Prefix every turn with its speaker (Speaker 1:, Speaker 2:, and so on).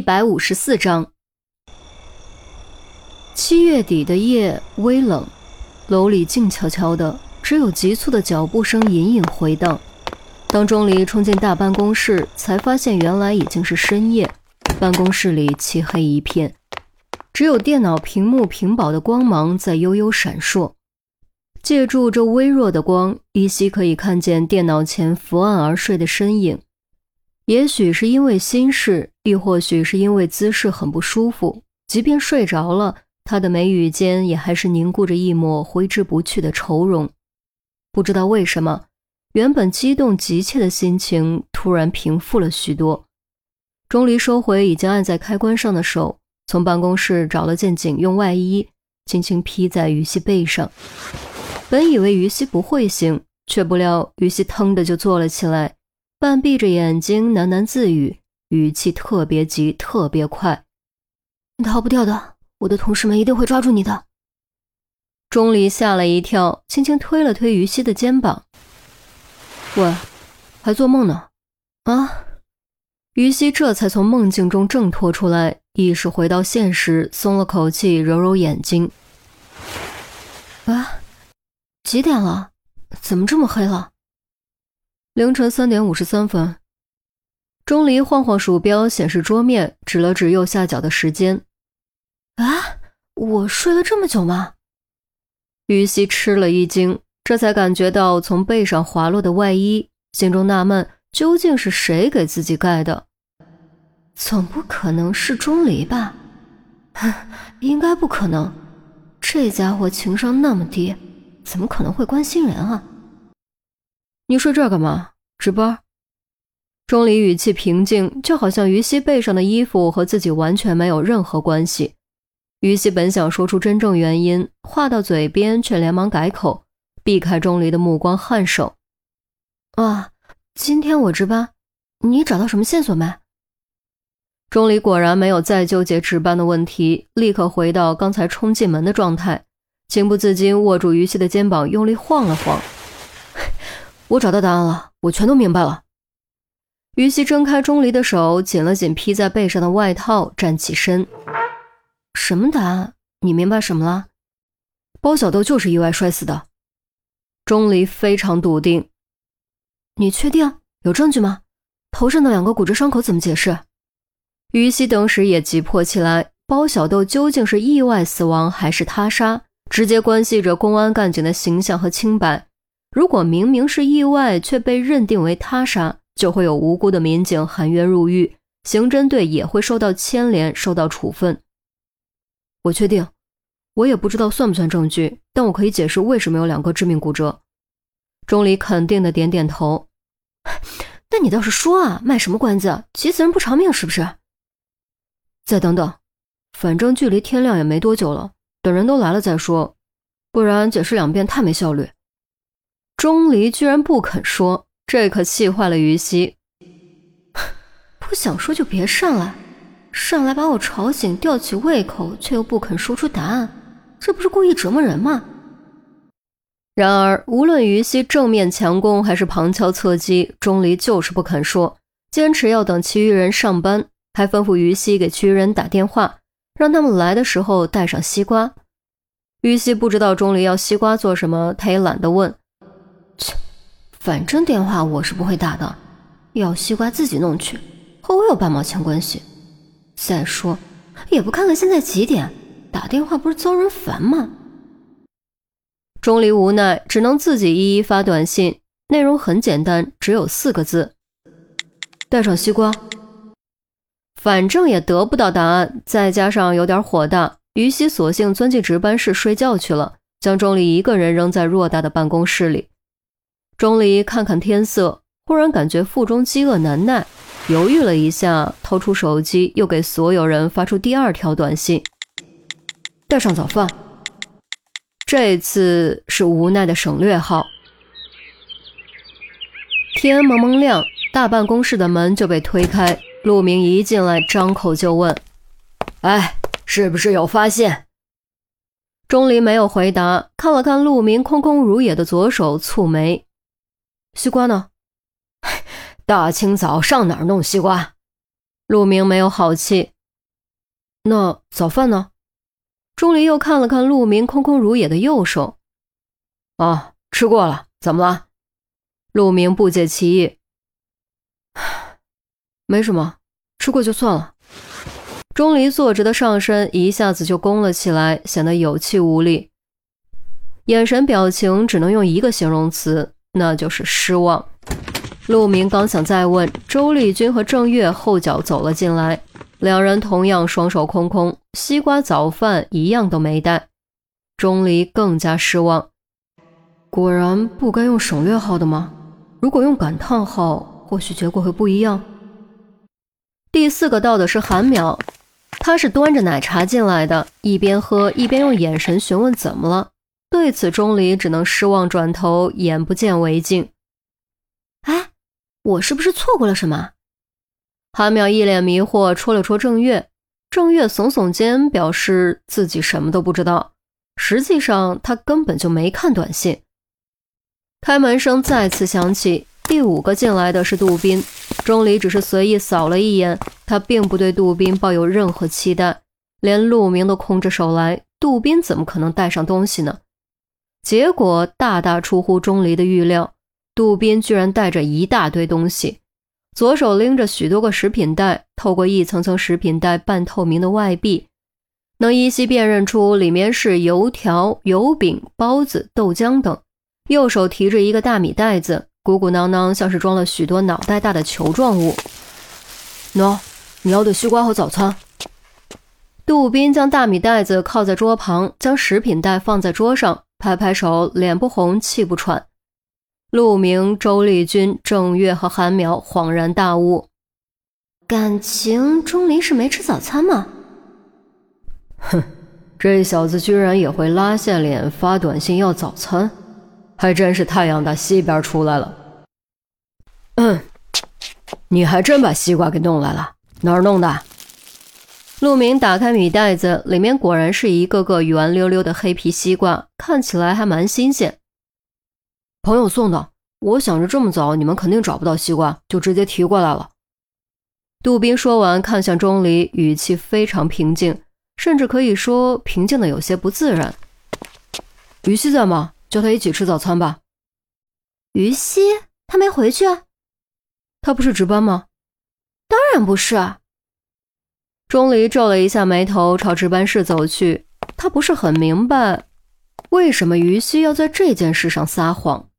Speaker 1: 一百五十四章。七月底的夜微冷，楼里静悄悄的，只有急促的脚步声隐隐回荡。当钟离冲进大办公室，才发现原来已经是深夜，办公室里漆黑一片，只有电脑屏幕屏保的光芒在悠悠闪烁。借助这微弱的光，依稀可以看见电脑前伏案而睡的身影。也许是因为心事，亦或许是因为姿势很不舒服，即便睡着了，他的眉宇间也还是凝固着一抹挥之不去的愁容。不知道为什么，原本激动急切的心情突然平复了许多。钟离收回已经按在开关上的手，从办公室找了件警用外衣，轻轻披在于西背上。本以为于西不会醒，却不料于西腾的就坐了起来。半闭着眼睛喃喃自语，语气特别急，特别快：“
Speaker 2: 你逃不掉的，我的同事们一定会抓住你的。”
Speaker 1: 钟离吓了一跳，轻轻推了推于西的肩膀：“喂，还做梦呢？啊？”于西这才从梦境中挣脱出来，意识回到现实，松了口气，揉揉眼睛：“
Speaker 2: 啊，几点了？怎么这么黑了？”
Speaker 1: 凌晨三点五十三分，钟离晃晃鼠标显示桌面，指了指右下角的时间。
Speaker 2: 啊，我睡了这么久吗？
Speaker 1: 于西吃了一惊，这才感觉到从背上滑落的外衣，心中纳闷，究竟是谁给自己盖的？
Speaker 2: 总不可能是钟离吧？应该不可能，这家伙情商那么低，怎么可能会关心人啊？
Speaker 1: 你睡这干嘛？值班？钟离语气平静，就好像于西背上的衣服和自己完全没有任何关系。于西本想说出真正原因，话到嘴边却连忙改口，避开钟离的目光，颔首：“
Speaker 2: 啊，今天我值班，你找到什么线索没？”
Speaker 1: 钟离果然没有再纠结值班的问题，立刻回到刚才冲进门的状态，情不自禁握住于西的肩膀，用力晃了晃。我找到答案了，我全都明白了。于西挣开钟离的手，紧了紧披在背上的外套，站起身。
Speaker 2: 什么答案？你明白什么了？
Speaker 1: 包小豆就是意外摔死的。钟离非常笃定。
Speaker 2: 你确定？有证据吗？头上的两个骨折伤口怎么解释？
Speaker 1: 于西当时也急迫起来。包小豆究竟是意外死亡还是他杀，直接关系着公安干警的形象和清白。如果明明是意外，却被认定为他杀，就会有无辜的民警含冤入狱，刑侦队也会受到牵连，受到处分。我确定，我也不知道算不算证据，但我可以解释为什么有两个致命骨折。钟离肯定的点点头。
Speaker 2: 那你倒是说啊，卖什么关子？急死人不偿命是不是？
Speaker 1: 再等等，反正距离天亮也没多久了，等人都来了再说，不然解释两遍太没效率。钟离居然不肯说，这可气坏了于西。
Speaker 2: 不想说就别上来，上来把我吵醒，吊起胃口，却又不肯说出答案，这不是故意折磨人吗？
Speaker 1: 然而，无论于西正面强攻还是旁敲侧击，钟离就是不肯说，坚持要等其余人上班，还吩咐于西给其余人打电话，让他们来的时候带上西瓜。于西不知道钟离要西瓜做什么，他也懒得问。
Speaker 2: 切，反正电话我是不会打的，要西瓜自己弄去，和我有半毛钱关系。再说，也不看看现在几点，打电话不是遭人烦吗？
Speaker 1: 钟离无奈，只能自己一一发短信，内容很简单，只有四个字：带上西瓜。反正也得不到答案，再加上有点火大，于西索性钻进值班室睡觉去了，将钟离一个人扔在偌大的办公室里。钟离看看天色，忽然感觉腹中饥饿难耐，犹豫了一下，掏出手机，又给所有人发出第二条短信：“带上早饭。”这次是无奈的省略号。天蒙蒙亮，大办公室的门就被推开，陆明一进来，张口就问：“
Speaker 3: 哎，是不是有发现？”
Speaker 1: 钟离没有回答，看了看陆明空空如也的左手，蹙眉。西瓜呢？
Speaker 3: 大清早上哪儿弄西瓜？
Speaker 1: 陆明没有好气。那早饭呢？钟离又看了看陆明空空如也的右手。啊，吃过了，怎么了？陆明不解其意。没什么，吃过就算了。钟离坐直的上身一下子就弓了起来，显得有气无力，眼神表情只能用一个形容词，那就是失望。陆明刚想再问，周丽君和郑月后脚走了进来，两人同样双手空空，西瓜早饭一样都没带。钟离更加失望，果然不该用省略号的吗？如果用感叹号，或许结果会不一样。第四个到的是韩淼。他是端着奶茶进来的，一边喝一边用眼神询问怎么了。对此，钟离只能失望转头，眼不见为净。
Speaker 2: 哎，我是不是错过了什么？
Speaker 1: 韩淼一脸迷惑，戳了戳郑月。郑月耸耸肩，表示自己什么都不知道。实际上，他根本就没看短信。开门声再次响起。第五个进来的是杜宾，钟离只是随意扫了一眼，他并不对杜宾抱有任何期待，连陆明都空着手来，杜宾怎么可能带上东西呢？结果大大出乎钟离的预料，杜宾居然带着一大堆东西，左手拎着许多个食品袋，透过一层层食品袋半透明的外壁，能依稀辨认出里面是油条、油饼、包子、豆浆等，右手提着一个大米袋子。鼓鼓囊囊，像是装了许多脑袋大的球状物。喏，你要的西瓜和早餐。杜宾将大米袋子靠在桌旁，将食品袋放在桌上，拍拍手，脸不红气不喘。陆明、周丽君、郑月和韩苗恍然大悟：
Speaker 2: 感情钟离是没吃早餐吗？
Speaker 1: 哼，这小子居然也会拉下脸发短信要早餐。还真是太阳打西边出来了。嗯，你还真把西瓜给弄来了，哪儿弄的？陆明打开米袋子，里面果然是一个个圆溜溜的黑皮西瓜，看起来还蛮新鲜。朋友送的，我想着这么早你们肯定找不到西瓜，就直接提过来了。杜宾说完，看向钟离，语气非常平静，甚至可以说平静的有些不自然。于西在吗？叫他一起吃早餐吧。
Speaker 2: 于西，他没回去啊？
Speaker 1: 他不是值班吗？
Speaker 2: 当然不是。
Speaker 1: 钟离皱了一下眉头，朝值班室走去。他不是很明白，为什么于西要在这件事上撒谎。